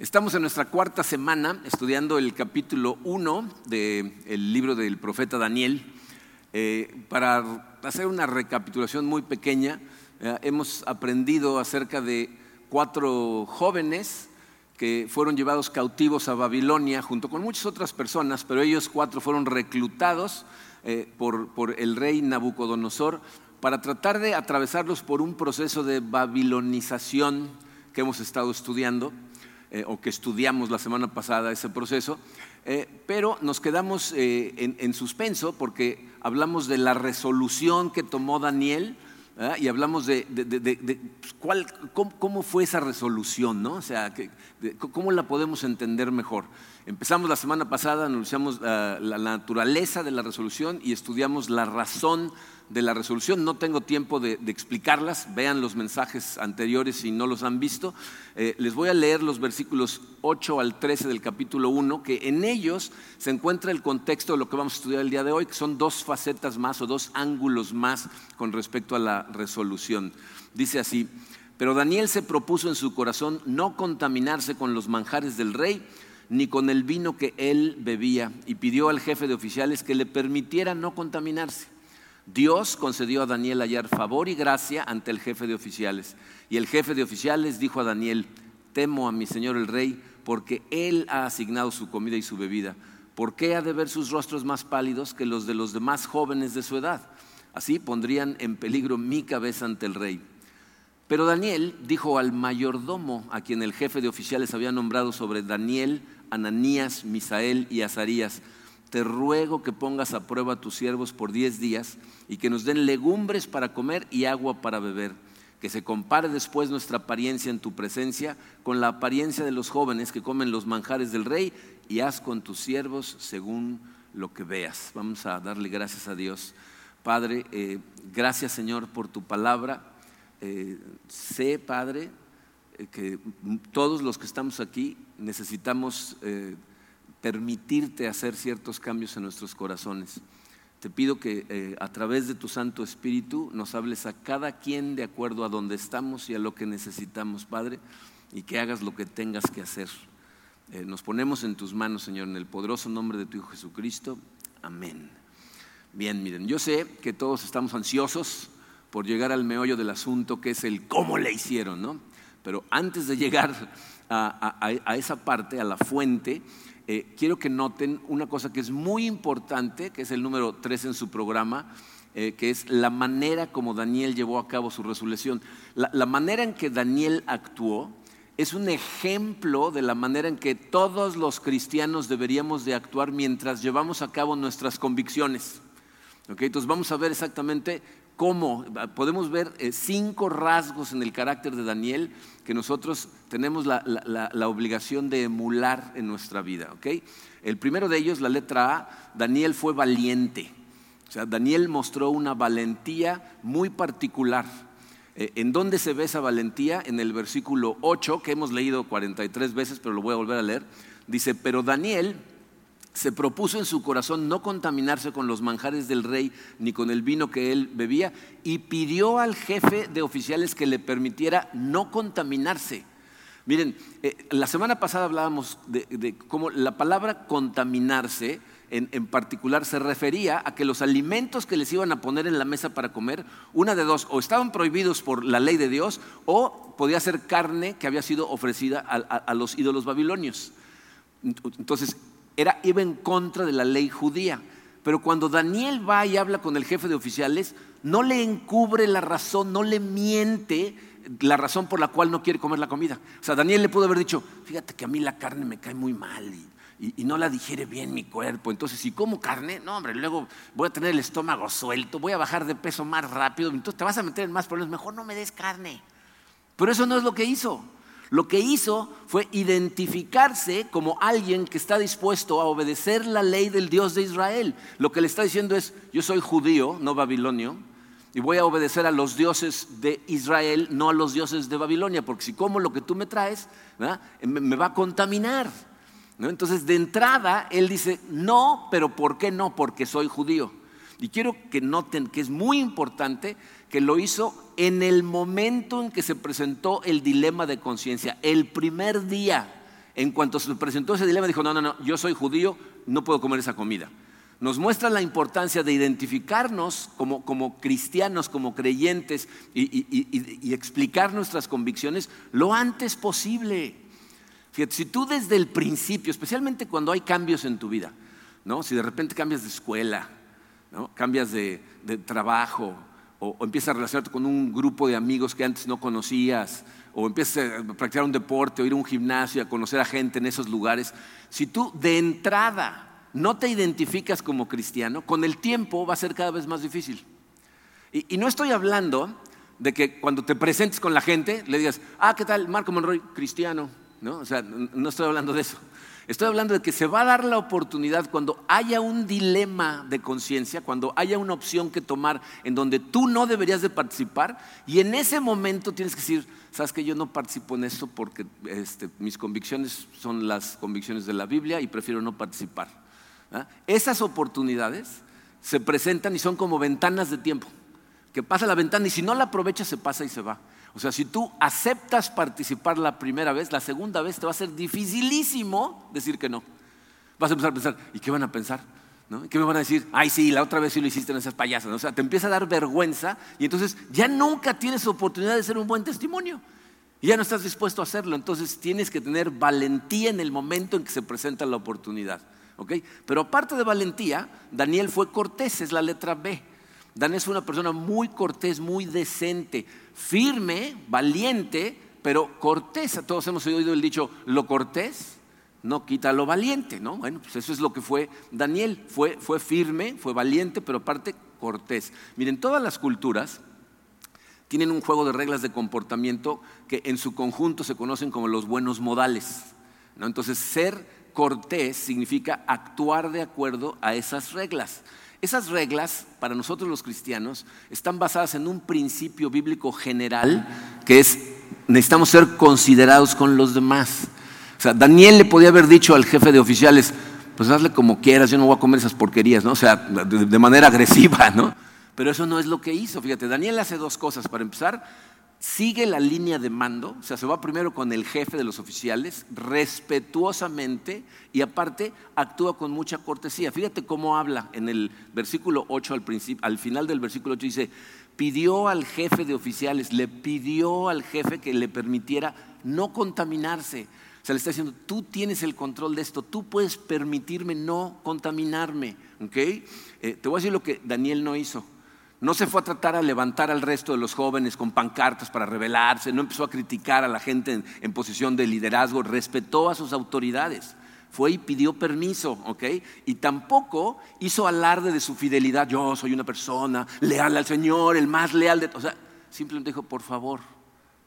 Estamos en nuestra cuarta semana estudiando el capítulo 1 del libro del profeta Daniel. Eh, para hacer una recapitulación muy pequeña, eh, hemos aprendido acerca de cuatro jóvenes que fueron llevados cautivos a Babilonia junto con muchas otras personas, pero ellos cuatro fueron reclutados eh, por, por el rey Nabucodonosor para tratar de atravesarlos por un proceso de babilonización que hemos estado estudiando. Eh, o que estudiamos la semana pasada ese proceso, eh, pero nos quedamos eh, en, suspenso porque hablamos de la resolución que tomó Daniel y hablamos de, pues, cuál, cómo, fue esa resolución, ¿no? O sea, cómo la podemos entender mejor. Empezamos la semana pasada, anunciamos la naturaleza de la resolución y estudiamos la razón de la resolución. No tengo tiempo de, explicarlas, vean los mensajes anteriores si no los han visto. Eh, les voy a leer los versículos 8 al 13 del capítulo 1, que en ellos se encuentra el contexto de lo que vamos a estudiar el día de hoy, que son dos facetas más o dos ángulos más con respecto a la resolución. Dice así, pero Daniel se propuso en su corazón no contaminarse con los manjares del rey, ni con el vino que él bebía, y pidió al jefe de oficiales que le permitiera no contaminarse. Dios concedió a Daniel hallar favor y gracia ante el jefe de oficiales. Y el jefe de oficiales dijo a Daniel, temo a mi señor el rey, porque él ha asignado su comida y su bebida. ¿Por qué ha de ver sus rostros más pálidos que los de los demás jóvenes de su edad? Así pondrían en peligro mi cabeza ante el rey. Pero Daniel dijo al mayordomo, a quien el jefe de oficiales había nombrado sobre Daniel, Ananías, Misael y Azarías, te ruego que pongas a prueba a tus siervos por diez días y que nos den legumbres para comer y agua para beber. Que se compare después nuestra apariencia en tu presencia con la apariencia de los jóvenes que comen los manjares del rey y haz con tus siervos según lo que veas. Vamos a darle gracias a Dios. Padre, eh, gracias Señor por tu palabra. Eh, sé, Padre, eh, que todos los que estamos aquí necesitamos permitirte hacer ciertos cambios en nuestros corazones. Te pido que eh, a través de tu Santo Espíritu nos hables a cada quien de acuerdo a donde estamos y a lo que necesitamos, Padre, y que hagas lo que tengas que hacer. Eh, nos ponemos en tus manos, Señor, en el poderoso nombre de tu Hijo Jesucristo. Amén. Bien, miren, yo sé que todos estamos ansiosos por llegar al meollo del asunto, que es el cómo le hicieron, ¿no? Pero antes de llegar a esa parte, a la fuente, eh, quiero que noten una cosa que es muy importante, que es el número 3 en su programa, eh, que es la manera como Daniel llevó a cabo su resolución. La, manera en que Daniel actuó es un ejemplo de la manera en que todos los cristianos deberíamos de actuar mientras llevamos a cabo nuestras convicciones. Entonces vamos a ver exactamente cómo podemos ver eh, cinco rasgos en el carácter de Daniel que nosotros tenemos la, obligación de emular en nuestra vida. El primero de ellos, la letra A, Daniel fue valiente. O sea, Daniel mostró una valentía muy particular. Eh, ¿En dónde se ve esa valentía? En el versículo 8, que hemos leído 43 veces, pero lo voy a volver a leer. Dice, pero Daniel se propuso en su corazón no contaminarse con los manjares del rey ni con el vino que él bebía y pidió al jefe de oficiales que le permitiera no contaminarse. Miren, eh, la semana pasada hablábamos de, cómo la palabra contaminarse en, en, particular se refería a que los alimentos que les iban a poner en la mesa para comer, una de dos, o estaban prohibidos por la ley de Dios o podía ser carne que había sido ofrecida a los ídolos babilonios. Entonces, era, iba en contra de la ley judía. Pero cuando Daniel va y habla con el jefe de oficiales, no le encubre la razón, no le miente la razón por la cual no quiere comer la comida. O sea, Daniel le pudo haber dicho, fíjate que a mí la carne me cae muy mal y, y, no la digiere bien mi cuerpo. Entonces, si como carne, no, hombre, luego voy a tener el estómago suelto, voy a bajar de peso más rápido, entonces te vas a meter en más problemas, mejor no me des carne. Pero eso no es lo que hizo. Lo que hizo fue identificarse como alguien que está dispuesto a obedecer la ley del Dios de Israel. Lo que le está diciendo es, yo soy judío, no babilonio, y voy a obedecer a los dioses de Israel, no a los dioses de Babilonia, porque si como lo que tú me traes, me va a contaminar. Entonces, de entrada, él dice, no, pero ¿por qué no? Porque soy judío. Y quiero que noten que es muy importante que lo hizo en el momento en que se presentó el dilema de conciencia, el primer día En cuanto se presentó ese dilema, dijo, no, no, no, yo soy judío, no puedo comer esa comida. Nos muestra la importancia de identificarnos como, como cristianos, como creyentes y, explicar nuestras convicciones lo antes posible. Fíjate, si tú desde el principio, especialmente cuando hay cambios en tu vida, ¿no? si de repente cambias de escuela, ¿no? cambias de, trabajo, o, empiezas a relacionarte con un grupo de amigos que antes no conocías, o empiezas a practicar un deporte, o ir a un gimnasio, a conocer a gente en esos lugares, si tú de entrada no te identificas como cristiano, con el tiempo va a ser cada vez más difícil. Y, no estoy hablando de que cuando te presentes con la gente le digas, ah, ¿qué tal? Marco Monroy, cristiano. ¿No? O sea, no estoy hablando de eso. Estoy hablando de que se va a dar la oportunidad cuando haya un dilema de conciencia, cuando haya una opción que tomar en donde tú no deberías de participar y en ese momento tienes que decir, sabes que yo no participo en esto porque este, mis convicciones son las convicciones de la Biblia y prefiero no participar. ¿ah? Esas oportunidades se presentan y son como ventanas de tiempo, que pasa la ventana y si no la aprovechas se pasa y se va. O sea, si tú aceptas participar la primera vez, la segunda vez te va a ser dificilísimo decir que no. Vas a empezar a pensar, ¿y qué van a pensar? ¿Qué me van a decir? Ay, sí, la otra vez sí lo hiciste en esas payasas. O sea, te empieza a dar vergüenza y entonces ya nunca tienes oportunidad de ser un buen testimonio. Y ya no estás dispuesto a hacerlo. Entonces tienes que tener valentía en el momento en que se presenta la oportunidad. Pero aparte de valentía, Daniel fue cortés, es la letra B. Daniel es una persona muy cortés, muy decente, firme, valiente, pero cortés. Todos hemos oído el dicho, lo cortés no quita lo valiente, ¿no? Bueno, pues eso es lo que fue Daniel. Fue, fue firme, fue valiente, pero aparte cortés. Miren, todas las culturas tienen un juego de reglas de comportamiento que en su conjunto se conocen como los buenos modales. Entonces, ser cortés significa actuar de acuerdo a esas reglas. Esas reglas, para nosotros los cristianos, están basadas en un principio bíblico general, que es, necesitamos ser considerados con los demás. O sea, Daniel le podía haber dicho al jefe de oficiales, pues hazle como quieras, yo no voy a comer esas porquerías, ¿no? O sea, de, manera agresiva, ¿no? Pero eso no es lo que hizo. Fíjate, Daniel hace dos cosas. Para empezar, sigue la línea de mando, o sea, se va primero con el jefe de los oficiales, respetuosamente y aparte actúa con mucha cortesía. Fíjate cómo habla en el versículo 8 al, al final del versículo 8 dice, pidió al jefe de oficiales, le pidió al jefe que le permitiera no contaminarse. O sea, le está diciendo, tú tienes el control de esto, tú puedes permitirme no contaminarme. ¿okay? Eh, te voy a decir lo que Daniel no hizo. No se fue a tratar a levantar al resto de los jóvenes con pancartas para rebelarse, no empezó a criticar a la gente en, posición de liderazgo, respetó a sus autoridades, fue y pidió permiso, ¿ok? Y tampoco hizo alarde de su fidelidad, yo soy una persona leal al Señor, el más leal de... O sea, simplemente dijo, por favor,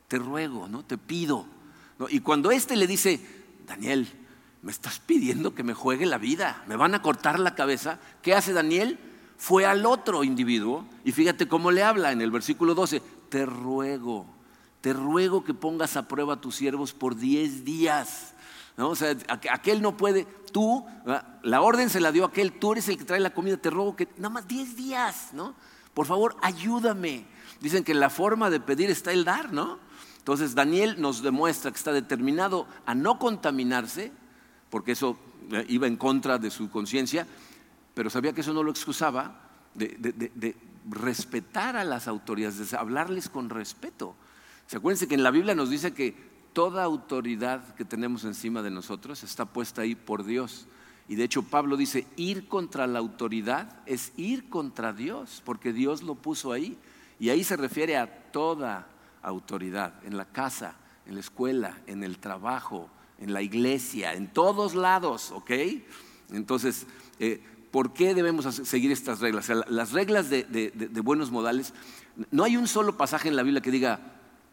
te ruego, ¿no? Te pido. Y cuando éste le dice, Daniel, me estás pidiendo que me juegue la vida, me van a cortar la cabeza, ¿qué hace Daniel? Fue al otro individuo y fíjate cómo le habla en el versículo 12, te ruego, te ruego que pongas a prueba a tus siervos por 10 días. ¿No? O sea, aquel no puede, tú, la orden se la dio aquel, tú eres el que trae la comida, te ruego que nada más 10 días, ¿no? Por favor, ayúdame. Dicen que la forma de pedir está el dar, ¿no? Entonces Daniel nos demuestra que está determinado a no contaminarse, porque eso eh, iba en contra de su conciencia, pero sabía que eso no lo excusaba de, respetar a las autoridades, de hablarles con respeto. Se acuérdense que en la Biblia nos dice que toda autoridad que tenemos encima de nosotros está puesta ahí por Dios. Y de hecho Pablo dice, ir contra la autoridad es ir contra Dios, porque Dios lo puso ahí. Y ahí se refiere a toda autoridad, en la casa, en la escuela, en el trabajo, en la iglesia, en todos lados, ¿ok? Entonces, eh, ¿Por qué debemos seguir estas reglas? las reglas de, buenos modales, no hay un solo pasaje en la Biblia que diga,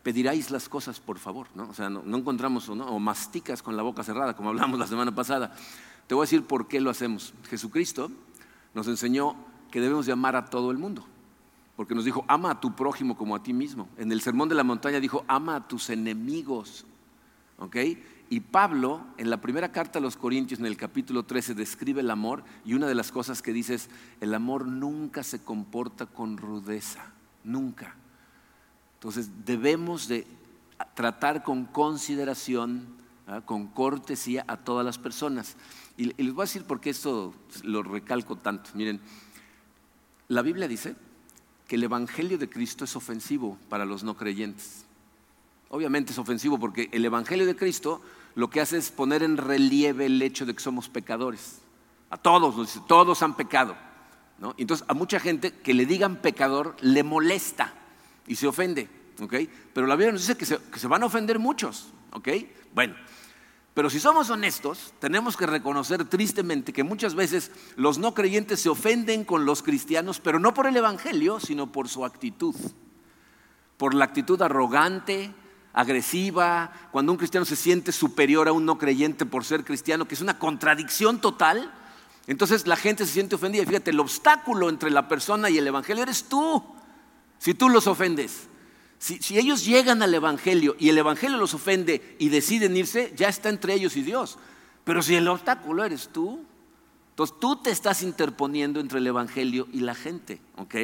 pediráis las cosas por favor, ¿no? O sea, no, encontramos, o masticas con la boca cerrada, como hablamos la semana pasada. Te voy a decir por qué lo hacemos. Jesucristo nos enseñó que debemos de amar a todo el mundo, porque nos dijo, ama a tu prójimo como a ti mismo. En el Sermón de la Montaña dijo, ama a tus enemigos, ¿ok? Y Pablo, en la primera carta a los Corintios, en el capítulo 13, describe el amor y una de las cosas que dice es, el amor nunca se comporta con rudeza, nunca. Entonces debemos de tratar con consideración con cortesía a todas las personas. Y, les voy a decir por qué esto lo recalco tanto. Miren, la Biblia dice que el Evangelio de Cristo es ofensivo para los no creyentes. Obviamente es ofensivo porque el Evangelio de Cristo lo que hace es poner en relieve el hecho de que somos pecadores. A todos, dice, todos han pecado. Entonces, a mucha gente que le digan pecador le molesta y se ofende. Pero la Biblia nos dice que se, van a ofender muchos. Bueno, pero si somos honestos, tenemos que reconocer tristemente que muchas veces los no creyentes se ofenden con los cristianos, pero no por el Evangelio, sino por su actitud. Por la actitud arrogante, agresiva, cuando un cristiano se siente superior a un no creyente por ser cristiano, que es una contradicción total. Entonces la gente se siente ofendida. Fíjate, el obstáculo entre la persona y el Evangelio eres tú, si tú los ofendes. Si, ellos llegan al Evangelio y el Evangelio los ofende y deciden irse, ya está entre ellos y Dios. Pero si el obstáculo eres tú, entonces tú te estás interponiendo entre el Evangelio y la gente. ¿ok?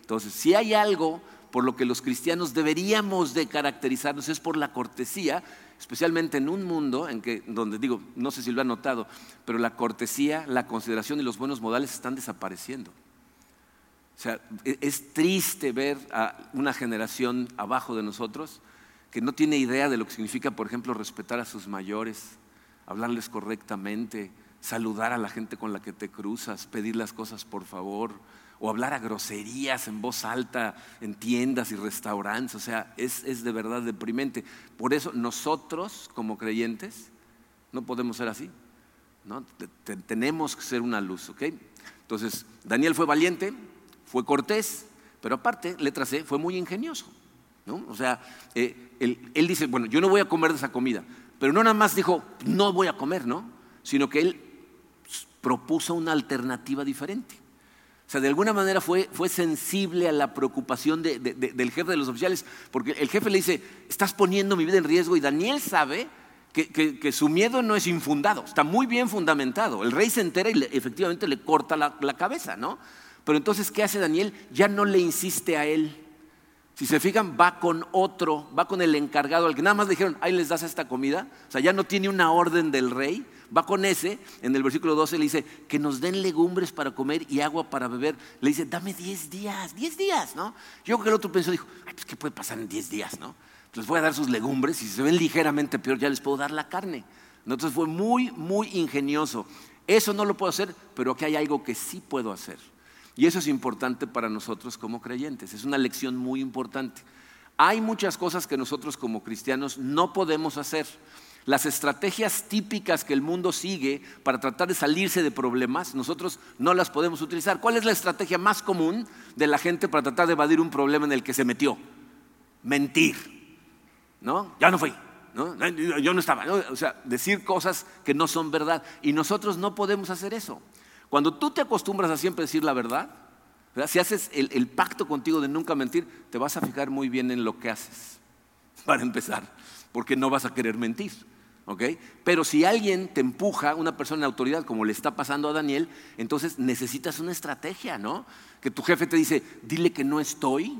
Entonces, si hay algo por lo que los cristianos deberíamos de caracterizarnos es por la cortesía, especialmente en un mundo en que, donde digo, no sé si lo han notado, pero la cortesía, la consideración y los buenos modales están desapareciendo. O sea, e-, es triste ver a una generación abajo de nosotros que no tiene idea de lo que significa, por ejemplo, respetar a sus mayores, hablarles correctamente, saludar a la gente con la que te cruzas, pedir las cosas por favor, o hablar a groserías en voz alta en tiendas y restaurantes. O sea, es, es de verdad deprimente. Por eso nosotros, como creyentes, no podemos ser así. ¿no? Tenemos que ser una luz, ¿ok? Entonces, Daniel fue valiente, fue cortés, pero aparte, letra C, fue muy ingenioso. ¿no? O sea, eh, él, dice, bueno, yo no voy a comer de esa comida, pero no nada más dijo, no voy a comer, ¿no? Sino que él propuso una alternativa diferente. O sea, de alguna manera fue, fue sensible a la preocupación del jefe de los oficiales, porque el jefe le dice, estás poniendo mi vida en riesgo y Daniel sabe que, su miedo no es infundado, está muy bien fundamentado. El rey se entera y efectivamente le corta la, la cabeza, ¿no? Pero entonces, ¿qué hace Daniel? Ya no le insiste a él. Si se fijan, va con otro, va con el encargado, al que nada más le dijeron, ahí les das esta comida. O sea, ya no tiene una orden del rey. Va con ese, en el versículo 12 le dice, que nos den legumbres para comer y agua para beber. Le dice, dame 10 días, 10 días, ¿no? Yo creo que el otro pensó, dijo, Ay, pues, ¿qué puede pasar en 10 días, no? Les voy a dar sus legumbres y si se ven ligeramente peor, ya les puedo dar la carne. Entonces fue muy, muy ingenioso. Eso no lo puedo hacer, pero aquí hay algo que sí puedo hacer. Y eso es importante para nosotros como creyentes, es una lección muy importante. Hay muchas cosas que nosotros como cristianos no podemos hacer. Las estrategias típicas que el mundo sigue para tratar de salirse de problemas, nosotros no las podemos utilizar. ¿Cuál es la estrategia más común de la gente para tratar de evadir un problema en el que se metió? Mentir. ¿No? Ya no fui. ¿no? Yo no estaba. O sea, decir cosas que no son verdad. Y nosotros no podemos hacer eso. Cuando tú te acostumbras a siempre decir la verdad, si haces el, pacto contigo de nunca mentir, te vas a fijar muy bien en lo que haces, para empezar, porque no vas a querer mentir. Pero si alguien te empuja, una persona en autoridad, como le está pasando a Daniel, entonces necesitas una estrategia, ¿no? Que tu jefe te dice, dile que no estoy.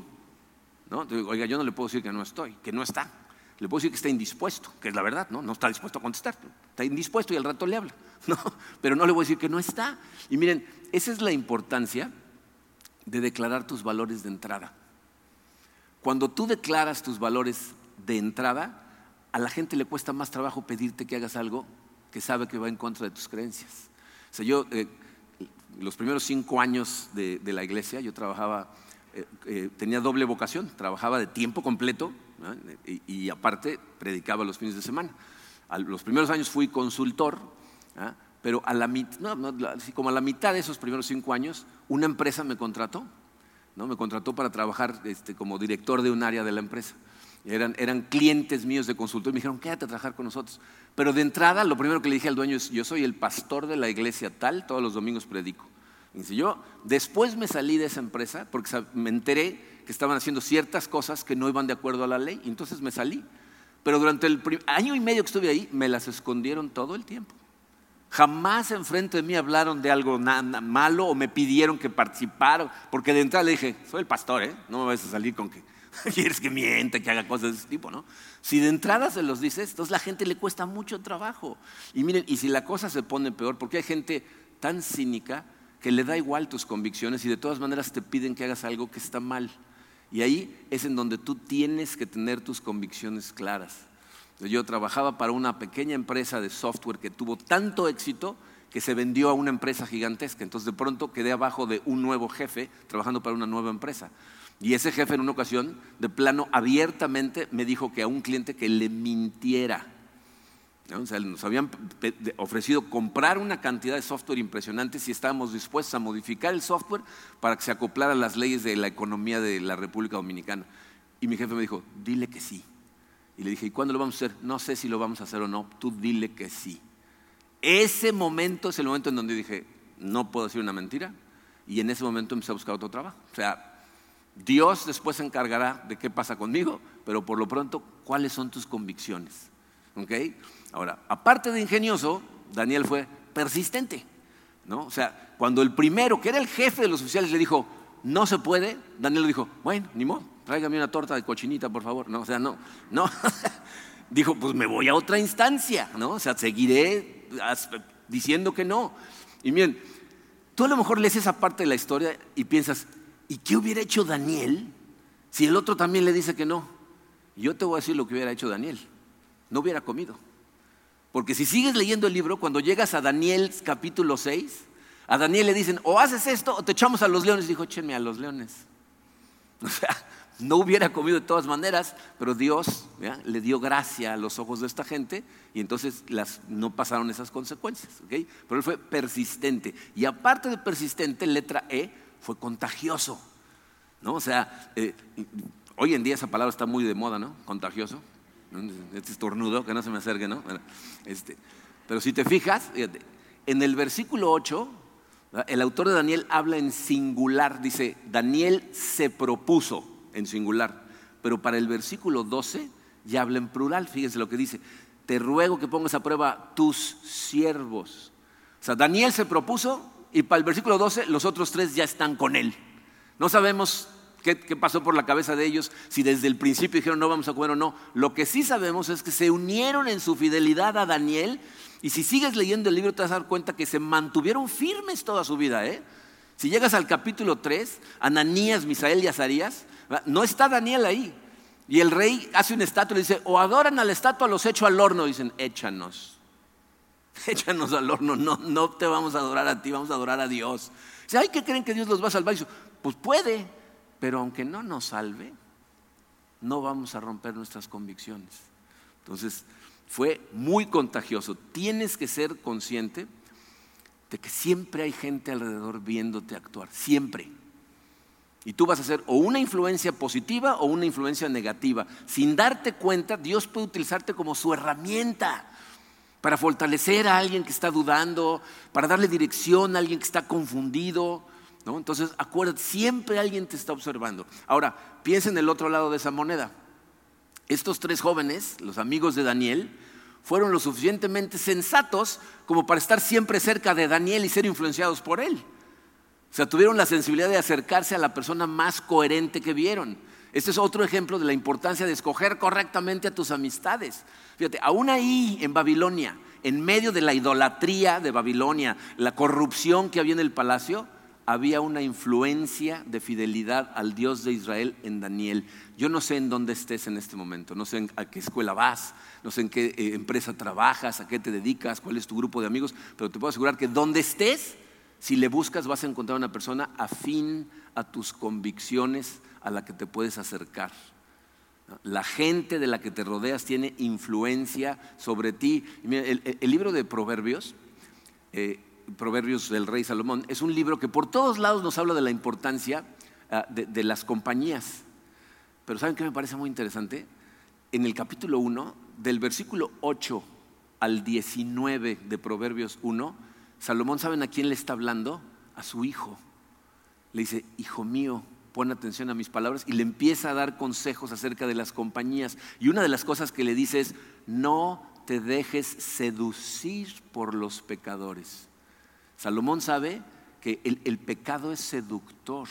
¿no? Oiga, yo no le puedo decir que no estoy, que no está. Le puedo decir que está indispuesto, que es la verdad, ¿no? No está dispuesto a contestar. Está indispuesto y al rato le habla, ¿no? Pero no le voy a decir que no está. Y miren, esa es la importancia de declarar tus valores de entrada. Cuando tú declaras tus valores de entrada, a la gente le cuesta más trabajo pedirte que hagas algo que sabe que va en contra de tus creencias. O sea, yo, eh, los primeros cinco años de, la iglesia, yo trabajaba, eh, eh, tenía doble vocación, trabajaba de tiempo completo y, aparte predicaba los fines de semana. A los primeros años fui consultor, pero a la, como a la mitad de esos primeros cinco años, una empresa me contrató, ¿no? me contrató para trabajar este, como director de un área de la empresa. Eran, eran, clientes míos de consultor y me dijeron, quédate a trabajar con nosotros. Pero de entrada, lo primero que le dije al dueño es, yo soy el pastor de la iglesia tal, todos los domingos predico. Y yo después me salí de esa empresa porque me enteré que estaban haciendo ciertas cosas que no iban de acuerdo a la ley, y entonces me salí. Pero durante el año y medio que estuve ahí, me las escondieron todo el tiempo. Jamás enfrente de mí hablaron de algo malo o me pidieron que participara, porque de entrada le dije, soy el pastor, ¿eh? no me vas a salir con que Quieres que miente, que haga cosas de ese tipo, ¿no? Si de entrada se los dices, entonces la gente le cuesta mucho trabajo. Y miren, y si la cosa se pone peor, porque hay gente tan cínica que le da igual tus convicciones y de todas maneras te piden que hagas algo que está mal. Y ahí es en donde tú tienes que tener tus convicciones claras. Yo trabajaba para una pequeña empresa de software que tuvo tanto éxito que se vendió a una empresa gigantesca. Entonces de pronto quedé abajo de un nuevo jefe trabajando para una nueva empresa. Y ese jefe en una ocasión, de plano, abiertamente me dijo que a un cliente que le mintiera. O sea, nos habían ofrecido comprar una cantidad de software impresionante si estábamos dispuestos a modificar el software para que se acoplara a las leyes de la economía de la República Dominicana. Y mi jefe me dijo, dile que sí. Y le dije, ¿y cuándo lo vamos a hacer? No sé si lo vamos a hacer o no, tú dile que sí. Ese momento es el momento en donde dije, no puedo decir una mentira. Y en ese momento empecé a buscar otro trabajo. O sea, Dios después se encargará de qué pasa conmigo, pero por lo pronto, ¿cuáles son tus convicciones? ¿Ok? Ahora, aparte de ingenioso, Daniel fue persistente. ¿no? O sea, cuando el primero, que era el jefe de los oficiales, le dijo, no se puede, Daniel le dijo, bueno, ni modo, tráigame una torta de cochinita, por favor. No, o sea, no, no. dijo, pues me voy a otra instancia, ¿no? O sea, seguiré diciendo que no. Y miren, tú a lo mejor lees esa parte de la historia y piensas, ¿y qué hubiera hecho Daniel si el otro también le dice que no? yo te voy a decir lo que hubiera hecho Daniel. No hubiera comido. Porque si sigues leyendo el libro, cuando llegas a Daniel capítulo 6, a Daniel le dicen, o haces esto o te echamos a los leones. dijo, échenme a los leones. O sea, no hubiera comido de todas maneras, pero Dios le dio gracia a los ojos de esta gente y entonces las, no pasaron esas consecuencias. Pero él fue persistente. Y aparte de persistente, letra E, fue contagioso. ¿no? O sea, eh, hoy en día esa palabra está muy de moda, ¿no? Contagioso. Este estornudo, que no se me acerque, ¿no? Este, pero si te fijas, en el versículo 8, el autor de Daniel habla en singular, dice, Daniel se propuso en singular, pero para el versículo 12 ya habla en plural, fíjense lo que dice, te ruego que pongas a prueba tus siervos. O sea, Daniel se propuso y para el versículo 12 los otros tres ya están con él. No sabemos qué, pasó por la cabeza de ellos, si desde el principio dijeron no vamos a comer o no. Lo que sí sabemos es que se unieron en su fidelidad a Daniel y si sigues leyendo el libro te vas a dar cuenta que se mantuvieron firmes toda su vida. ¿eh? Si llegas al capítulo 3, Ananías, Misael y Azarías, no está Daniel ahí. Y el rey hace una estatua y dice, o adoran a la estatua, los echo al horno. Dicen, échanos. Échanos al horno, no, no te vamos a adorar a ti, vamos a adorar a Dios. Dice, ay, ¿qué creen que Dios los va a salvar? pues puede, pero aunque no nos salve, no vamos a romper nuestras convicciones. Entonces, fue muy contagioso. Tienes que ser consciente de que siempre hay gente alrededor viéndote actuar, siempre. Y tú vas a ser o una influencia positiva o una influencia negativa. Sin darte cuenta, Dios puede utilizarte como su herramienta para fortalecer a alguien que está dudando, para darle dirección a alguien que está confundido. ¿no? Entonces, acuérdate, siempre alguien te está observando. Ahora, piensa en el otro lado de esa moneda. Estos tres jóvenes, los amigos de Daniel, fueron lo suficientemente sensatos como para estar siempre cerca de Daniel y ser influenciados por él. O sea, tuvieron la sensibilidad de acercarse a la persona más coherente que vieron. Este es otro ejemplo de la importancia de escoger correctamente a tus amistades. Fíjate, aún ahí en Babilonia, en medio de la idolatría de Babilonia, la corrupción que había en el palacio, había una influencia de fidelidad al Dios de Israel en Daniel. Yo no sé en dónde estés en este momento, no sé a qué escuela vas, no sé en qué eh, empresa trabajas, a qué te dedicas, cuál es tu grupo de amigos, pero te puedo asegurar que donde estés, si le buscas vas a encontrar una persona afín a tus convicciones a la que te puedes acercar. La gente de la que te rodeas tiene influencia sobre ti. El, libro de Proverbios, eh, Proverbios del Rey Salomón, es un libro que por todos lados nos habla de la importancia ah, de, las compañías. Pero ¿saben qué me parece muy interesante? En el capítulo 1, del versículo 8 al 19 de Proverbios 1, Salomón, ¿saben a quién le está hablando? A su hijo. Le dice, hijo mío, pon atención a mis palabras y le empieza a dar consejos acerca de las compañías. Y una de las cosas que le dice es, no te dejes seducir por los pecadores. Salomón sabe que el, pecado es seductor.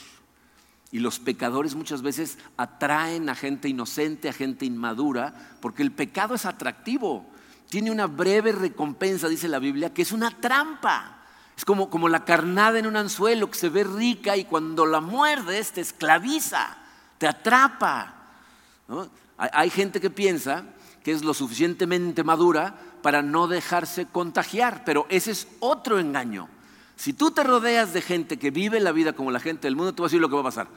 Y los pecadores muchas veces atraen a gente inocente, a gente inmadura, porque el pecado es atractivo. Tiene una breve recompensa, dice la Biblia, que es una trampa. Es como, como la carnada en un anzuelo que se ve rica y cuando la muerdes te esclaviza, te atrapa. Hay gente que piensa que es lo suficientemente madura para no dejarse contagiar, pero ese es otro engaño. Si tú te rodeas de gente que vive la vida como la gente del mundo, te vas a decir lo que va a pasar.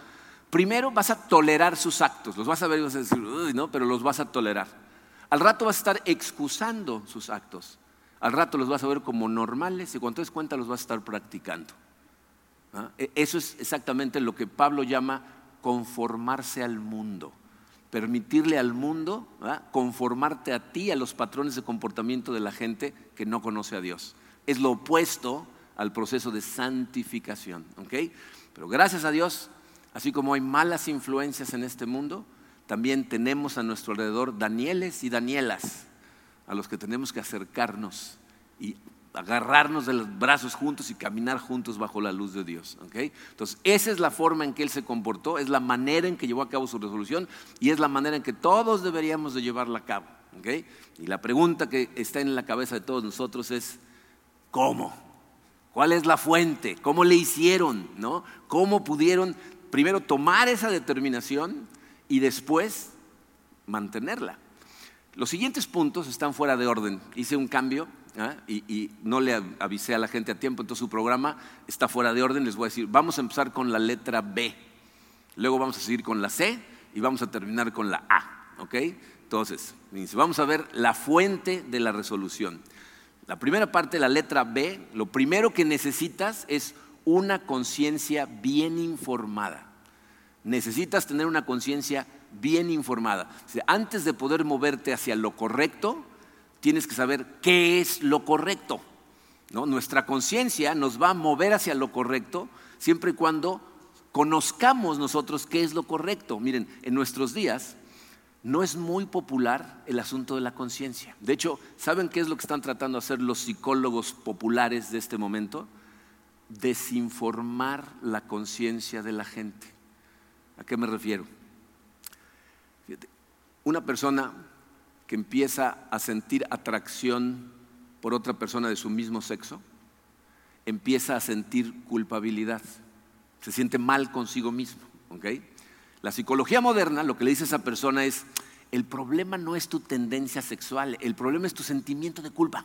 Primero vas a tolerar sus actos, los vas a ver y vas a decir, Uy, no, pero los vas a tolerar. Al rato vas a estar excusando sus actos. Al rato los vas a ver como normales y cuando te des cuenta los vas a estar practicando. E, eso es exactamente lo que Pablo llama conformarse al mundo. Permitirle al mundo conformarte a ti, a los patrones de comportamiento de la gente que no conoce a Dios. Es lo opuesto al proceso de santificación. Pero gracias a Dios, así como hay malas influencias en este mundo, también tenemos a nuestro alrededor Danieles y Danielas, a los que tenemos que acercarnos y agarrarnos de los brazos juntos y caminar juntos bajo la luz de Dios. Entonces, esa es la forma en que él se comportó, es la manera en que llevó a cabo su resolución y es la manera en que todos deberíamos de llevarla a cabo. Y la pregunta que está en la cabeza de todos nosotros es, ¿cómo? ¿Cuál es la fuente? ¿Cómo le hicieron? ¿no? ¿Cómo pudieron primero tomar esa determinación y después mantenerla? Los siguientes puntos están fuera de orden. Hice un cambio ¿ah? y, no le avisé a la gente a tiempo, entonces su programa está fuera de orden. Les voy a decir, vamos a empezar con la letra B, luego vamos a seguir con la C y vamos a terminar con la A. ¿ok? Entonces, vamos a ver la fuente de la resolución. La primera parte, la letra B, lo primero que necesitas es una conciencia bien informada. Necesitas tener una conciencia bien informada. Antes de poder moverte hacia lo correcto, tienes que saber qué es lo correcto. Nuestra conciencia nos va a mover hacia lo correcto siempre y cuando conozcamos nosotros qué es lo correcto. Miren, en nuestros días no es muy popular el asunto de la conciencia. De hecho, ¿saben qué es lo que están tratando de hacer los psicólogos populares de este momento? Desinformar la conciencia de la gente. ¿A qué me refiero? Una persona que empieza a sentir atracción por otra persona de su mismo sexo, empieza a sentir culpabilidad, se siente mal consigo mismo. ¿okay? La psicología moderna lo que le dice a esa persona es, el problema no es tu tendencia sexual, el problema es tu sentimiento de culpa.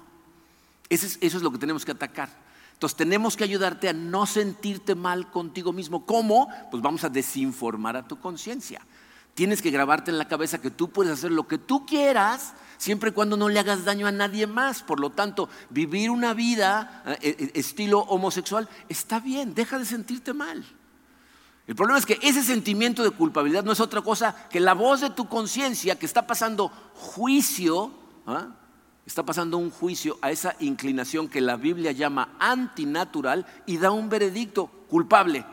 Eso es, eso es lo que tenemos que atacar. Entonces tenemos que ayudarte a no sentirte mal contigo mismo. ¿Cómo? Pues vamos a desinformar a tu conciencia. Tienes que grabarte en la cabeza que tú puedes hacer lo que tú quieras siempre y cuando no le hagas daño a nadie más. Por lo tanto, vivir una vida eh, eh, estilo homosexual está bien, deja de sentirte mal. El problema es que ese sentimiento de culpabilidad no es otra cosa que la voz de tu conciencia que está pasando juicio, ¿ah? está pasando un juicio a esa inclinación que la Biblia llama antinatural y da un veredicto culpable.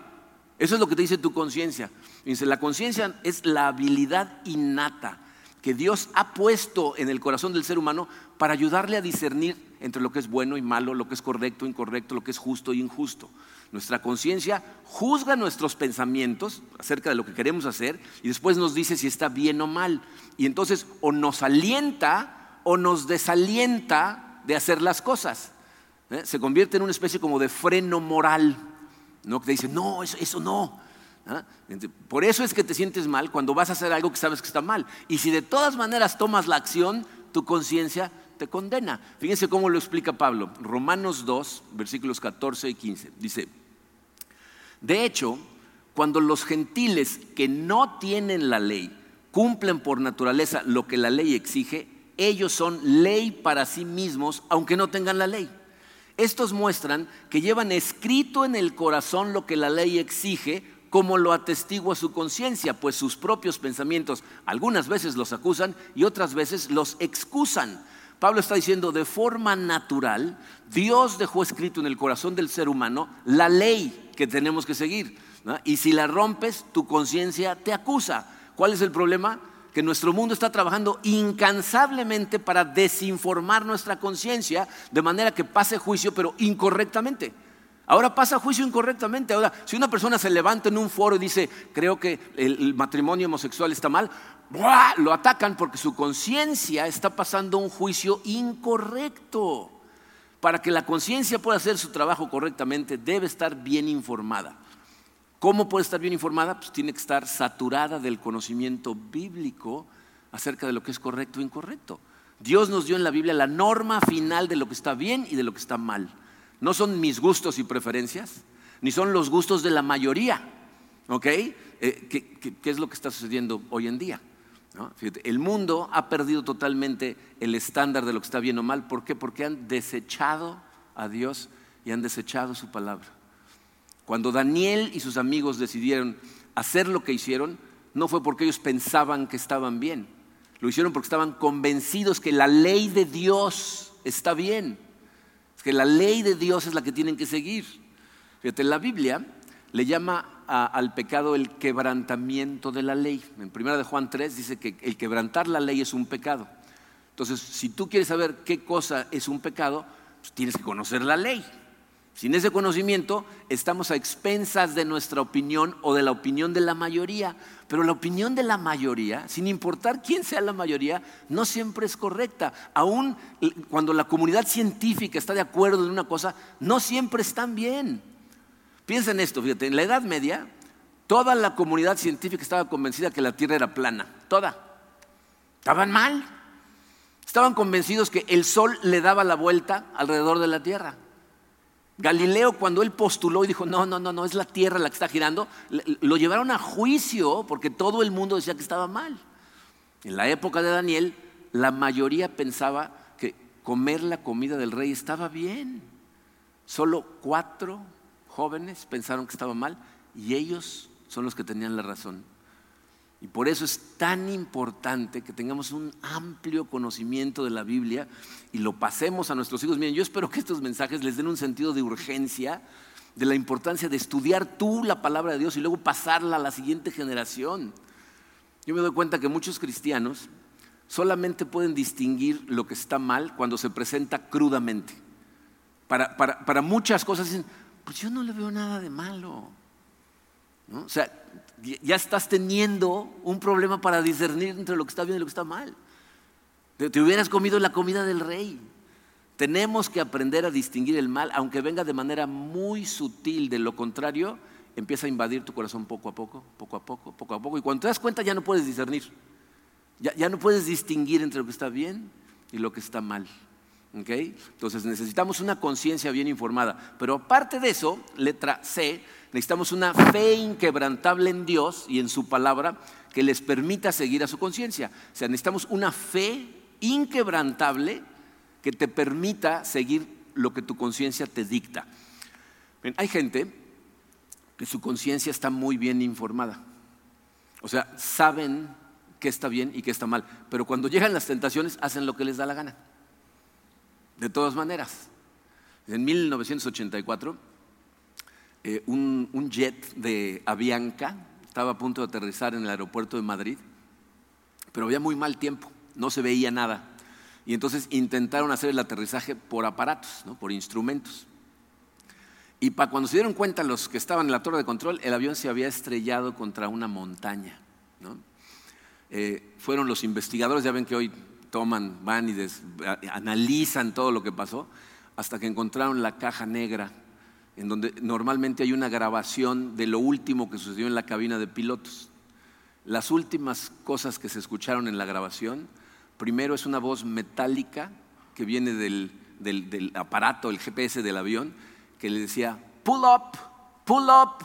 Eso es lo que te dice tu conciencia. Dice, la conciencia es la habilidad innata que Dios ha puesto en el corazón del ser humano para ayudarle a discernir entre lo que es bueno y malo, lo que es correcto, incorrecto, lo que es justo y injusto. Nuestra conciencia juzga nuestros pensamientos acerca de lo que queremos hacer y después nos dice si está bien o mal. Y entonces o nos alienta o nos desalienta de hacer las cosas. ¿eh? Se convierte en una especie como de freno moral, ¿no? que te dice, no, eso, no. ¿ah? Por eso es que te sientes mal cuando vas a hacer algo que sabes que está mal. Y si de todas maneras tomas la acción, tu conciencia te condena. Fíjense cómo lo explica Pablo. Romanos 2, versículos 14 y 15. Dice, de hecho, cuando los gentiles que no tienen la ley cumplen por naturaleza lo que la ley exige, ellos son ley para sí mismos, aunque no tengan la ley. Estos muestran que llevan escrito en el corazón lo que la ley exige, como lo atestigua su conciencia, pues sus propios pensamientos algunas veces los acusan y otras veces los excusan. Pablo está diciendo, de forma natural, Dios dejó escrito en el corazón del ser humano la ley que tenemos que seguir. Y si la rompes, tu conciencia te acusa. ¿Cuál es el problema? Que nuestro mundo está trabajando incansablemente para desinformar nuestra conciencia de manera que pase juicio, pero incorrectamente. Ahora pasa juicio incorrectamente. Ahora, si una persona se levanta en un foro y dice, creo que el, matrimonio homosexual está mal, lo atacan porque su conciencia está pasando un juicio incorrecto. Para que la conciencia pueda hacer su trabajo correctamente, debe estar bien informada. ¿Cómo puede estar bien informada? Pues tiene que estar saturada del conocimiento bíblico acerca de lo que es correcto e incorrecto. Dios nos dio en la Biblia la norma final de lo que está bien y de lo que está mal. No son mis gustos y preferencias, ni son los gustos de la mayoría. ¿Ok? Eh, ¿qué, es lo que está sucediendo hoy en día? el mundo ha perdido totalmente el estándar de lo que está bien o mal. ¿Por qué? Porque han desechado a Dios y han desechado su palabra. Cuando Daniel y sus amigos decidieron hacer lo que hicieron, no fue porque ellos pensaban que estaban bien. Lo hicieron porque estaban convencidos que la ley de Dios está bien. Que la ley de Dios es la que tienen que seguir. Fíjate, la Biblia le llama al pecado el quebrantamiento de la ley. En primera de Juan 3 dice que el quebrantar la ley es un pecado. Entonces, si tú quieres saber qué cosa es un pecado, pues tienes que conocer la ley. Sin ese conocimiento estamos a expensas de nuestra opinión o de la opinión de la mayoría. Pero la opinión de la mayoría, sin importar quién sea la mayoría, no siempre es correcta. Aún cuando la comunidad científica está de acuerdo en una cosa, no siempre están bien. Piensa en esto, fíjate, en la Edad Media, toda la comunidad científica estaba convencida que la Tierra era plana, toda. Estaban mal. Estaban convencidos que el Sol le daba la vuelta alrededor de la Tierra. Galileo cuando él postuló y dijo, no, no, no, no, es la Tierra la que está girando, lo llevaron a juicio porque todo el mundo decía que estaba mal. En la época de Daniel, la mayoría pensaba que comer la comida del rey estaba bien. Solo cuatro jóvenes pensaron que estaba mal y ellos son los que tenían la razón. Y por eso es tan importante que tengamos un amplio conocimiento de la Biblia y lo pasemos a nuestros hijos. Miren, yo espero que estos mensajes les den un sentido de urgencia, de la importancia de estudiar tú la palabra de Dios y luego pasarla a la siguiente generación. Yo me doy cuenta que muchos cristianos solamente pueden distinguir lo que está mal cuando se presenta crudamente. Para, para muchas cosas dicen, pues yo no le veo nada de malo. O sea, ya estás teniendo un problema para discernir entre lo que está bien y lo que está mal. Te, hubieras comido la comida del rey. Tenemos que aprender a distinguir el mal, aunque venga de manera muy sutil. De lo contrario, empieza a invadir tu corazón poco a poco, poco a poco, poco a poco. Y cuando te das cuenta ya no puedes discernir. Ya, ya no puedes distinguir entre lo que está bien y lo que está mal. Entonces necesitamos una conciencia bien informada. Pero aparte de eso, letra C, necesitamos una fe inquebrantable en Dios y en su palabra que les permita seguir a su conciencia. O sea, necesitamos una fe inquebrantable que te permita seguir lo que tu conciencia te dicta. hay gente que su conciencia está muy bien informada. O sea, saben qué está bien y qué está mal. Pero cuando llegan las tentaciones, hacen lo que les da la gana. De todas maneras, en 1984, eh, un, jet de Avianca estaba a punto de aterrizar en el aeropuerto de Madrid, pero había muy mal tiempo, no se veía nada. Y entonces intentaron hacer el aterrizaje por aparatos, por instrumentos. Y para cuando se dieron cuenta los que estaban en la torre de control, el avión se había estrellado contra una montaña. Eh, fueron los investigadores, ya ven que hoy toman, van y analizan todo lo que pasó, hasta que encontraron la caja negra, en donde normalmente hay una grabación de lo último que sucedió en la cabina de pilotos. Las últimas cosas que se escucharon en la grabación, primero es una voz metálica que viene del, del aparato, el GPS del avión, que le decía, pull up, pull up,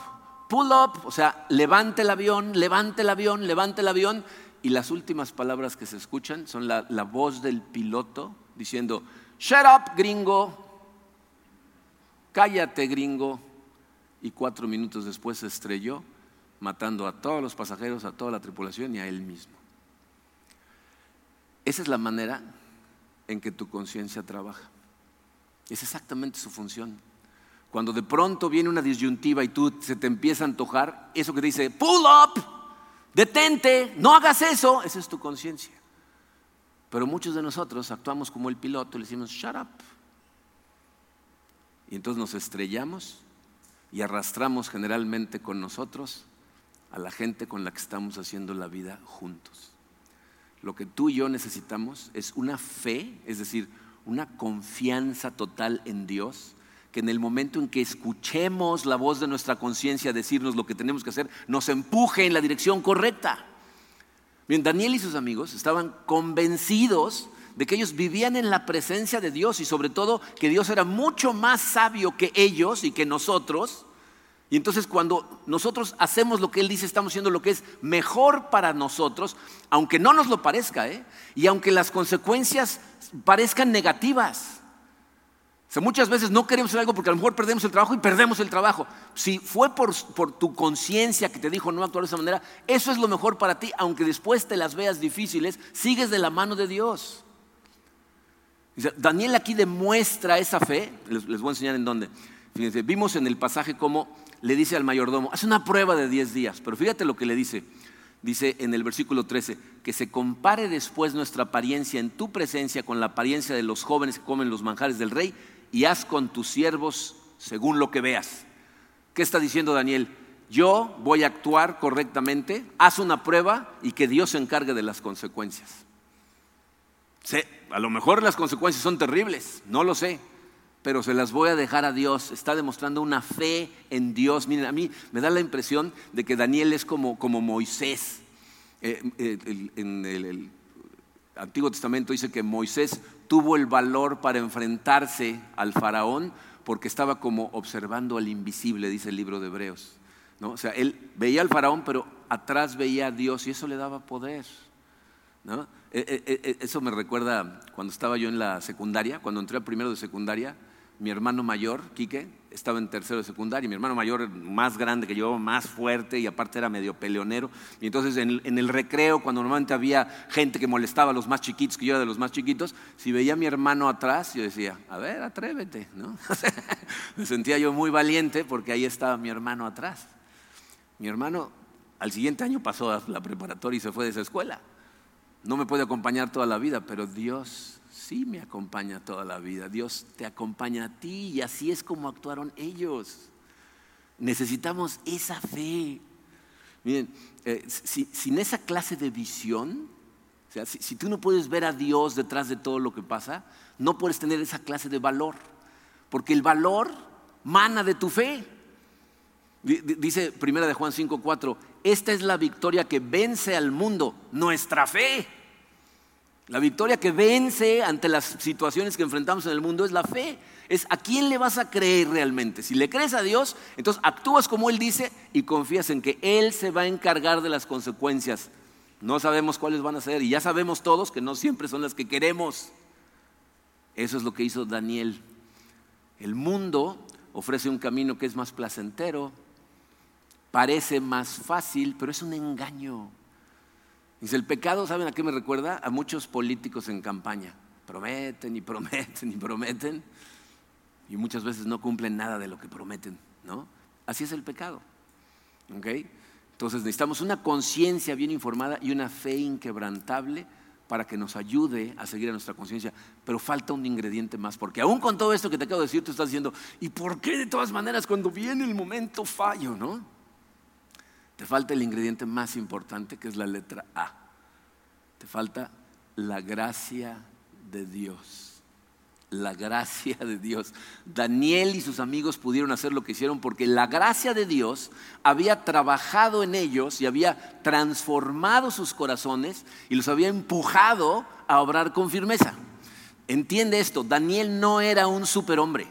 pull up, o sea, levante el avión, levante el avión, levante el avión, y las últimas palabras que se escuchan son la, voz del piloto diciendo, shut up, gringo, cállate, gringo. Y cuatro minutos después se estrelló, matando a todos los pasajeros, a toda la tripulación y a él mismo. Esa es la manera en que tu conciencia trabaja. Es exactamente su función. Cuando de pronto viene una disyuntiva y tú se te empieza a antojar, eso que te dice, pull up, detente, no hagas eso, esa es tu conciencia. Pero muchos de nosotros actuamos como el piloto, le decimos, shut up. Y entonces nos estrellamos y arrastramos generalmente con nosotros a la gente con la que estamos haciendo la vida juntos. Lo que tú y yo necesitamos es una fe, es decir, una confianza total en Dios, que en el momento en que escuchemos la voz de nuestra conciencia decirnos lo que tenemos que hacer, nos empuje en la dirección correcta. Bien, Daniel y sus amigos estaban convencidos de que ellos vivían en la presencia de Dios y sobre todo que Dios era mucho más sabio que ellos y que nosotros. Y entonces cuando nosotros hacemos lo que Él dice, estamos haciendo lo que es mejor para nosotros, aunque no nos lo parezca, ¿eh? y aunque las consecuencias parezcan negativas. O sea, muchas veces no queremos hacer algo porque a lo mejor perdemos el trabajo y perdemos el trabajo. Si fue por, por tu conciencia que te dijo no actuar de esa manera, eso es lo mejor para ti, aunque después te las veas difíciles, sigues de la mano de Dios. Daniel aquí demuestra esa fe, les, voy a enseñar en dónde. Fíjense, vimos en el pasaje cómo le dice al mayordomo, hace una prueba de 10 días, pero fíjate lo que le dice. Dice en el versículo 13, que se compare después nuestra apariencia en tu presencia con la apariencia de los jóvenes que comen los manjares del rey y haz con tus siervos según lo que veas. ¿Qué está diciendo Daniel? Yo voy a actuar correctamente, haz una prueba y que Dios se encargue de las consecuencias a lo mejor las consecuencias son terribles, no lo sé, pero se las voy a dejar a Dios. Está demostrando una fe en Dios. Miren, a mí me da la impresión de que Daniel es como, como Moisés. Eh, eh, en el, Antiguo Testamento dice que Moisés tuvo el valor para enfrentarse al faraón porque estaba como observando al invisible, dice el libro de Hebreos. ¿no? O sea, él veía al faraón, pero atrás veía a Dios y eso le daba poder. ¿no? Eh, eh, eh, eso me recuerda cuando estaba yo en la secundaria, cuando entré a primero de secundaria, mi hermano mayor, Quique, estaba en tercero de secundaria, mi hermano mayor más grande que yo, más fuerte y aparte era medio peleonero. Y entonces en el, recreo, cuando normalmente había gente que molestaba a los más chiquitos, que yo era de los más chiquitos, si veía a mi hermano atrás, yo decía, a ver, atrévete, ¿no? me sentía yo muy valiente porque ahí estaba mi hermano atrás. Mi hermano al siguiente año pasó a la preparatoria y se fue de esa escuela. No me puede acompañar toda la vida, pero Dios sí me acompaña toda la vida. Dios te acompaña a ti y así es como actuaron ellos. Necesitamos esa fe. Miren, eh, sin esa clase de visión, o sea, si, tú no puedes ver a Dios detrás de todo lo que pasa, no puedes tener esa clase de valor, porque el valor mana de tu fe. Dice primera de Juan 5:4, esta es la victoria que vence al mundo, nuestra fe. La victoria que vence ante las situaciones que enfrentamos en el mundo es la fe. Es a quién le vas a creer realmente. Si le crees a Dios, entonces actúas como Él dice y confías en que Él se va a encargar de las consecuencias. No sabemos cuáles van a ser y ya sabemos todos que no siempre son las que queremos. Eso es lo que hizo Daniel. El mundo ofrece un camino que es más placentero, parece más fácil, pero es un engaño. Dice, el pecado, ¿saben a qué me recuerda? A muchos políticos en campaña. Prometen y prometen y prometen y muchas veces no cumplen nada de lo que prometen, ¿no? Así es el pecado. ¿Ok? Entonces necesitamos una conciencia bien informada y una fe inquebrantable para que nos ayude a seguir a nuestra conciencia. Pero falta un ingrediente más, porque aún con todo esto que te acabo de decir, tú estás diciendo, ¿y por qué de todas maneras cuando viene el momento fallo, no? Te falta el ingrediente más importante que es la letra A. Te falta la gracia de Dios. La gracia de Dios. Daniel y sus amigos pudieron hacer lo que hicieron porque la gracia de Dios había trabajado en ellos y había transformado sus corazones y los había empujado a obrar con firmeza. Entiende esto, Daniel no era un superhombre.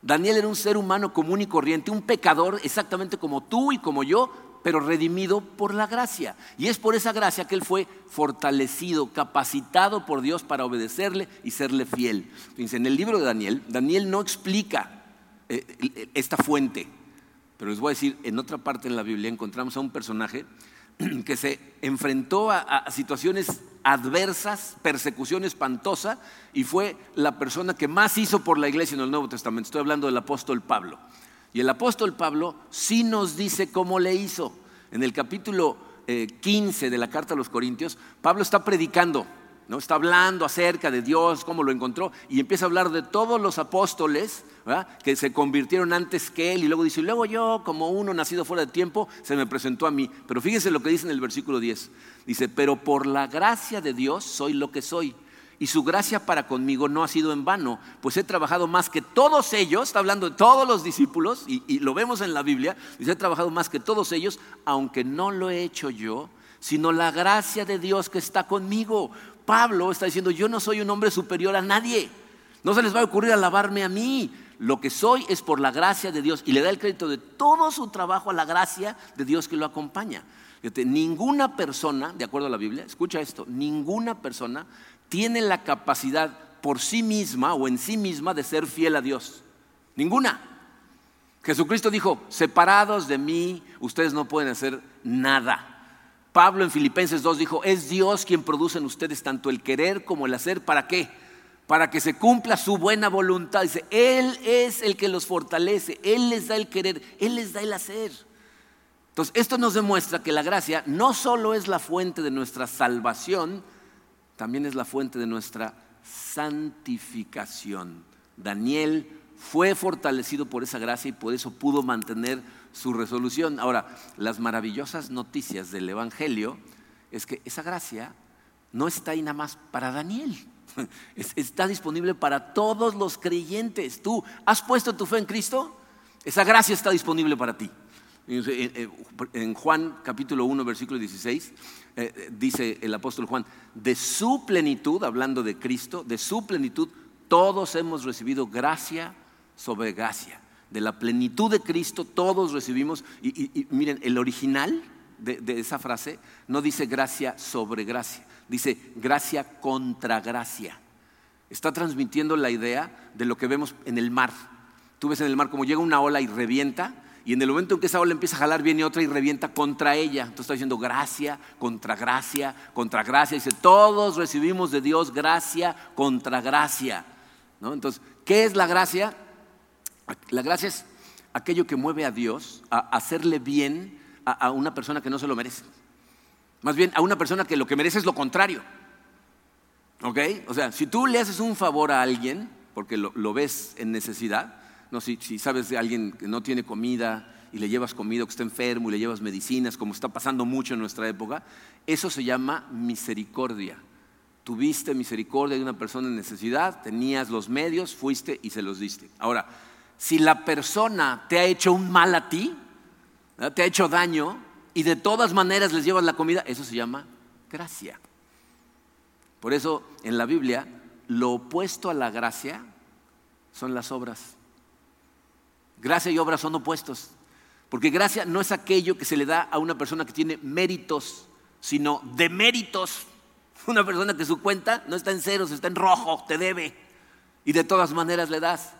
Daniel era un ser humano común y corriente, un pecador exactamente como tú y como yo, pero redimido por la gracia. Y es por esa gracia que él fue fortalecido, capacitado por Dios para obedecerle y serle fiel. Fíjense, en el libro de Daniel, Daniel no explica eh, esta fuente, pero les voy a decir, en otra parte de la Biblia encontramos a un personaje que se enfrentó a, a situaciones adversas, persecución espantosa, y fue la persona que más hizo por la iglesia en el Nuevo Testamento. Estoy hablando del apóstol Pablo. Y el apóstol Pablo sí nos dice cómo le hizo. En el capítulo 15 eh, de la carta a los Corintios, Pablo está predicando ¿no? Está hablando acerca de Dios, cómo lo encontró, y empieza a hablar de todos los apóstoles que se convirtieron antes que él, y luego dice, luego yo, como uno nacido fuera de tiempo, se me presentó a mí. Pero fíjense lo que dice en el versículo 10. Dice, pero por la gracia de Dios soy lo que soy. Y su gracia para conmigo no ha sido en vano, pues he trabajado más que todos ellos, está hablando de todos los discípulos, y, lo vemos en la Biblia, dice, he trabajado más que todos ellos, aunque no lo he hecho yo, sino la gracia de Dios que está conmigo. Pablo está diciendo, yo no soy un hombre superior a nadie. No se les va a ocurrir alabarme a mí. Lo que soy es por la gracia de Dios y le da el crédito de todo su trabajo a la gracia de Dios que lo acompaña. ninguna persona, de acuerdo a la Biblia, escucha esto, ninguna persona tiene la capacidad por sí misma o en sí misma de ser fiel a Dios. Ninguna. Jesucristo dijo, separados de mí, ustedes no pueden hacer nada. Pablo en Filipenses 2 dijo, es Dios quien produce en ustedes tanto el querer como el hacer. ¿Para qué? Para que se cumpla su buena voluntad. Dice, Él es el que los fortalece, Él les da el querer, Él les da el hacer. Entonces, esto nos demuestra que la gracia no solo es la fuente de nuestra salvación, también es la fuente de nuestra santificación. Daniel fue fortalecido por esa gracia y por eso pudo mantener su resolución. Ahora, las maravillosas noticias del Evangelio es que esa gracia no está ahí nada más para Daniel. Está disponible para todos los creyentes. Tú has puesto tu fe en Cristo, esa gracia está disponible para ti. En Juan capítulo 1, versículo 16, eh, dice el apóstol Juan, de su plenitud, hablando de Cristo, de su plenitud, todos hemos recibido gracia sobre gracia de la plenitud de Cristo, todos recibimos. Y, miren, el original de, esa frase no dice gracia sobre gracia, dice gracia contra gracia. Está transmitiendo la idea de lo que vemos en el mar. Tú ves en el mar como llega una ola y revienta, y en el momento en que esa ola empieza a jalar, viene otra y revienta contra ella. Entonces está diciendo gracia, contra gracia, contra gracia. Dice, todos recibimos de Dios gracia contra gracia. ¿No? Entonces, ¿qué es la gracia? La gracia es aquello que mueve a Dios a hacerle bien a, una persona que no se lo merece. Más bien a una persona que lo que merece es lo contrario. ¿Ok? O sea, si tú le haces un favor a alguien, porque lo, ves en necesidad, no, si, sabes de alguien que no tiene comida y le llevas comida, que está enfermo y le llevas medicinas, como está pasando mucho en nuestra época, eso se llama misericordia. Tuviste misericordia de una persona en necesidad, tenías los medios, fuiste y se los diste. Ahora, si la persona te ha hecho un mal a ti, te ha hecho daño y de todas maneras les llevas la comida, eso se llama gracia. Por eso en la Biblia lo opuesto a la gracia son las obras. Gracia y obras son opuestos. Porque gracia no es aquello que se le da a una persona que tiene méritos, sino deméritos. Una persona que su cuenta no está en ceros, está en rojo, te debe. Y de todas maneras le das.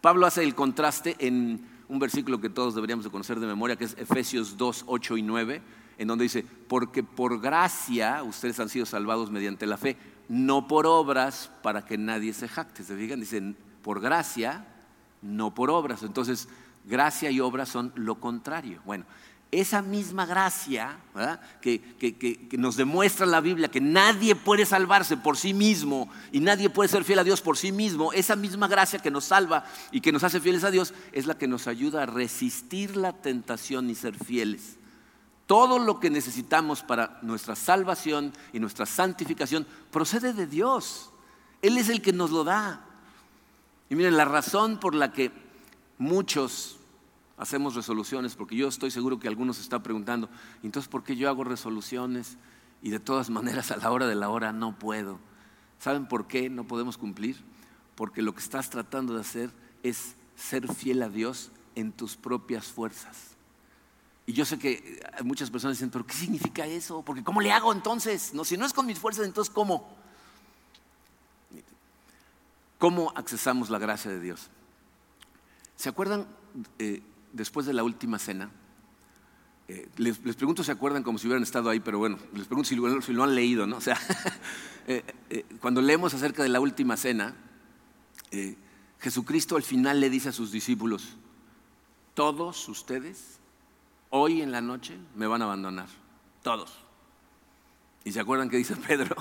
Pablo hace el contraste en un versículo que todos deberíamos de conocer de memoria, que es Efesios 2, 8 y 9, en donde dice, porque por gracia ustedes han sido salvados mediante la fe, no por obras para que nadie se jacte. ¿Se fijan? Dicen, por gracia, no por obras. Entonces, gracia y obras son lo contrario. Bueno, esa misma gracia que, nos demuestra la Biblia que nadie puede salvarse por sí mismo y nadie puede ser fiel a Dios por sí mismo, esa misma gracia que nos salva y que nos hace fieles a Dios es la que nos ayuda a resistir la tentación y ser fieles. Todo lo que necesitamos para nuestra salvación y nuestra santificación procede de Dios. Él es el que nos lo da. Y miren, la razón por la que muchos hacemos resoluciones, porque yo estoy seguro que algunos se están preguntando, entonces, ¿por qué yo hago resoluciones y de todas maneras a la hora de la hora no puedo? ¿Saben por qué no podemos cumplir? Porque lo que estás tratando de hacer es ser fiel a Dios en tus propias fuerzas. Y yo sé que muchas personas dicen, pero ¿qué significa eso? Porque ¿cómo le hago entonces? No, si no es con mis fuerzas, entonces ¿cómo? ¿Cómo accesamos la gracia de Dios? ¿Se acuerdan eh, después de la última cena, eh, les, pregunto si se acuerdan como si hubieran estado ahí, pero bueno, les pregunto si lo, han leído, ¿no? O sea, eh, cuando leemos acerca de la última cena, Jesucristo al final le dice a sus discípulos, todos ustedes hoy en la noche me van a abandonar, todos. ¿Y se acuerdan que dice Pedro?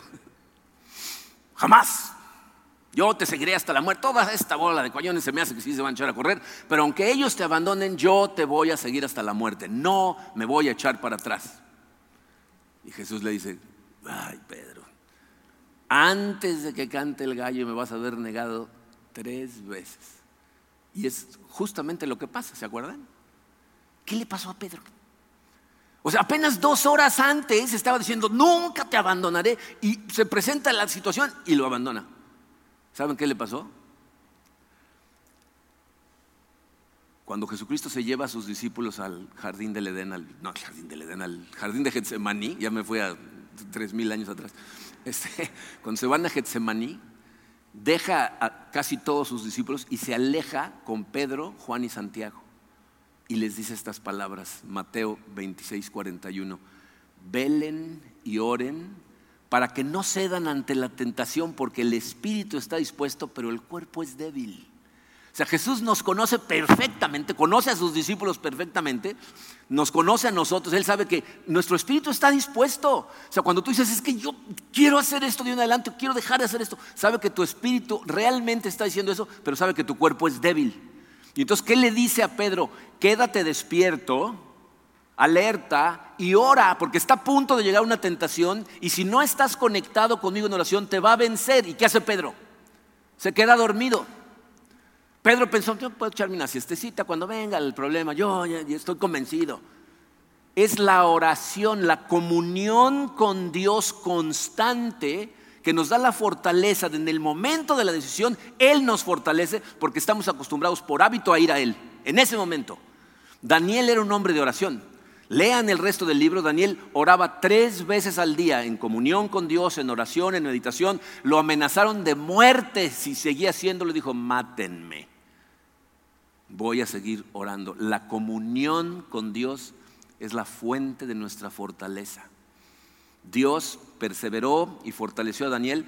Jamás. Yo te seguiré hasta la muerte. Toda esta bola de coñones se me hace que sí se van a echar a correr, pero aunque ellos te abandonen, yo te voy a seguir hasta la muerte. No me voy a echar para atrás. Y Jesús le dice, ay Pedro, antes de que cante el gallo me vas a haber negado tres veces. Y es justamente lo que pasa, ¿se acuerdan? ¿Qué le pasó a Pedro? O sea, apenas dos horas antes estaba diciendo, nunca te abandonaré. Y se presenta la situación y lo abandona. ¿Saben qué le pasó? Cuando Jesucristo se lleva a sus discípulos al jardín del Edén, al, no al jardín del Edén, al jardín de Getsemaní, ya me fui a tres mil años atrás. Este, cuando se van a Getsemaní, deja a casi todos sus discípulos y se aleja con Pedro, Juan y Santiago. Y les dice estas palabras, Mateo 26, 41. Velen y oren para que no cedan ante la tentación, porque el espíritu está dispuesto, pero el cuerpo es débil. O sea, Jesús nos conoce perfectamente, conoce a sus discípulos perfectamente, nos conoce a nosotros, Él sabe que nuestro espíritu está dispuesto. O sea, cuando tú dices, es que yo quiero hacer esto de un adelante, quiero dejar de hacer esto, sabe que tu espíritu realmente está diciendo eso, pero sabe que tu cuerpo es débil. Y entonces, ¿qué le dice a Pedro? Quédate despierto, alerta y ora, porque está a punto de llegar una tentación y si no estás conectado conmigo en oración, te va a vencer. ¿Y qué hace Pedro? Se queda dormido. Pedro pensó, yo puedo echarme una siestecita cuando venga el problema, yo estoy convencido. Es la oración, la comunión con Dios constante que nos da la fortaleza de en el momento de la decisión, Él nos fortalece porque estamos acostumbrados por hábito a ir a Él, en ese momento. Daniel era un hombre de oración. Lean el resto del libro, Daniel oraba tres veces al día en comunión con Dios, en oración, en meditación. Lo amenazaron de muerte si seguía haciéndolo. Dijo, mátenme. Voy a seguir orando. La comunión con Dios es la fuente de nuestra fortaleza. Dios perseveró y fortaleció a Daniel,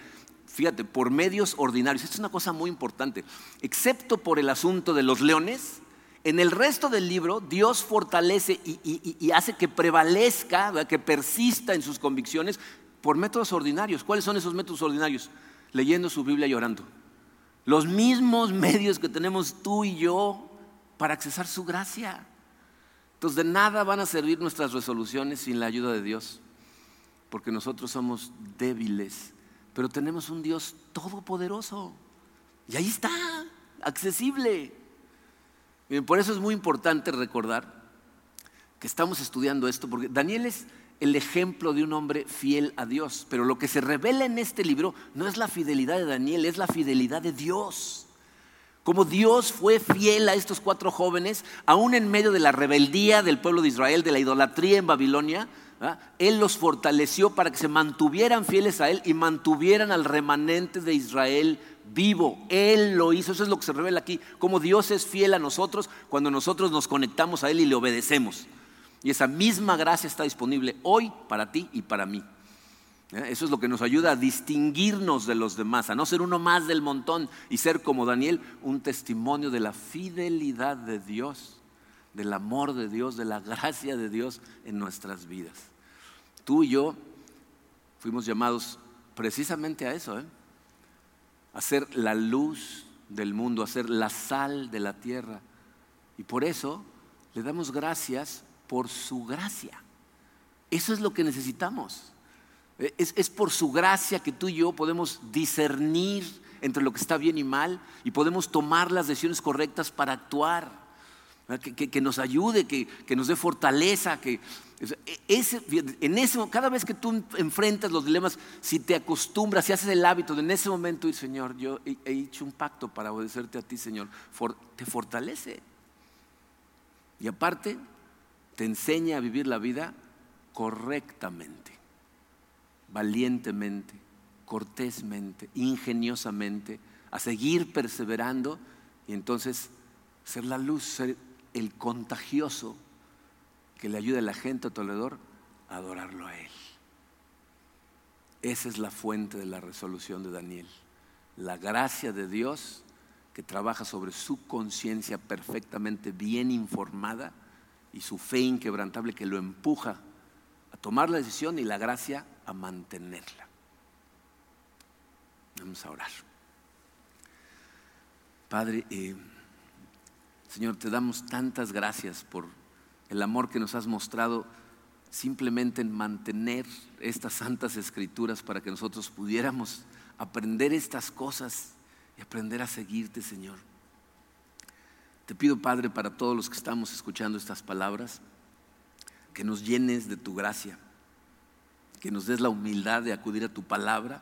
fíjate, por medios ordinarios. Esto es una cosa muy importante. Excepto por el asunto de los leones, en el resto del libro Dios fortalece y, hace que prevalezca, que persista en sus convicciones por métodos ordinarios. ¿Cuáles son esos métodos ordinarios? Leyendo su Biblia y orando. Los mismos medios que tenemos tú y yo para accesar su gracia. Entonces de nada van a servir nuestras resoluciones sin la ayuda de Dios porque nosotros somos débiles, pero tenemos un Dios todopoderoso. Y ahí está, accesible. Por eso es muy importante recordar que estamos estudiando esto, porque Daniel es el ejemplo de un hombre fiel a Dios, pero lo que se revela en este libro no es la fidelidad de Daniel, es la fidelidad de Dios. Como Dios fue fiel a estos cuatro jóvenes, aún en medio de la rebeldía del pueblo de Israel, de la idolatría en Babilonia, él los fortaleció para que se mantuvieran fieles a Él y mantuvieran al remanente de Israel vivo. Él lo hizo, eso es lo que se revela aquí, como Dios es fiel a nosotros cuando nosotros nos conectamos a Él y le obedecemos. Y esa misma gracia está disponible hoy para ti y para mí. Eso es lo que nos ayuda a distinguirnos de los demás, a no ser uno más del montón y ser como Daniel, un testimonio de la fidelidad de Dios, del amor de Dios, de la gracia de Dios en nuestras vidas. Tú y yo fuimos llamados precisamente a eso, ¿eh? A ser la luz del mundo, a ser la sal de la tierra. Y por eso le damos gracias por su gracia. Eso es lo que necesitamos. E, es, es, por su gracia que tú y yo podemos discernir entre lo que está bien y mal y podemos tomar las decisiones correctas para actuar que, nos ayude, que, nos dé fortaleza, que en ese, cada vez que tú enfrentas los dilemas, si te acostumbras, si haces el hábito de en ese momento y Señor, yo he, hecho un pacto para obedecerte a ti, Señor, te fortalece. Y aparte, te enseña a vivir la vida correctamente, valientemente, cortésmente, ingeniosamente, a seguir perseverando y entonces ser la luz, ser el contagioso que le ayude a la gente a tu alrededor a adorarlo a Él. Esa es la fuente de la resolución de Daniel. La gracia de Dios que trabaja sobre su conciencia perfectamente bien informada y su fe inquebrantable que lo empuja a tomar la decisión y la gracia a mantenerla. Vamos a orar. Padre, eh, Señor, te damos tantas gracias por el amor que nos has mostrado simplemente en mantener estas santas escrituras para que nosotros pudiéramos aprender estas cosas y aprender a seguirte, Señor. Te pido, Padre, para todos los que estamos escuchando estas palabras, que nos llenes de tu gracia, que nos des la humildad de acudir a tu palabra,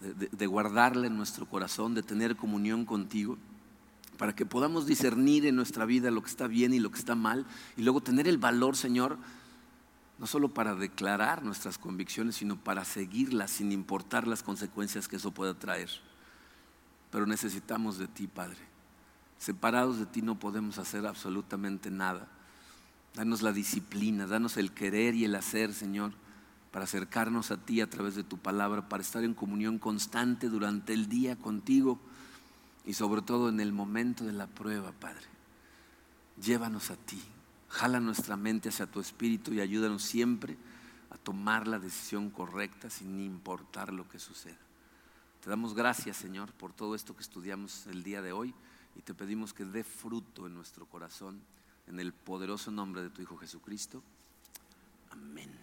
de, guardarla en nuestro corazón, de tener comunión contigo, para que podamos discernir en nuestra vida lo que está bien y lo que está mal, y luego tener el valor, Señor, no solo para declarar nuestras convicciones, sino para seguirlas sin importar las consecuencias que eso pueda traer. Pero necesitamos de ti, Padre. Separados de ti no podemos hacer absolutamente nada. Danos la disciplina, danos el querer y el hacer, Señor, para acercarnos a ti a través de tu palabra, para estar en comunión constante durante el día contigo y sobre todo en el momento de la prueba, Padre. Llévanos a ti, jala nuestra mente hacia tu espíritu y ayúdanos siempre a tomar la decisión correcta sin importar lo que suceda. Te damos gracias, Señor, por todo esto que estudiamos el día de hoy y te pedimos que dé fruto en nuestro corazón, en el poderoso nombre de tu Hijo Jesucristo. Amén.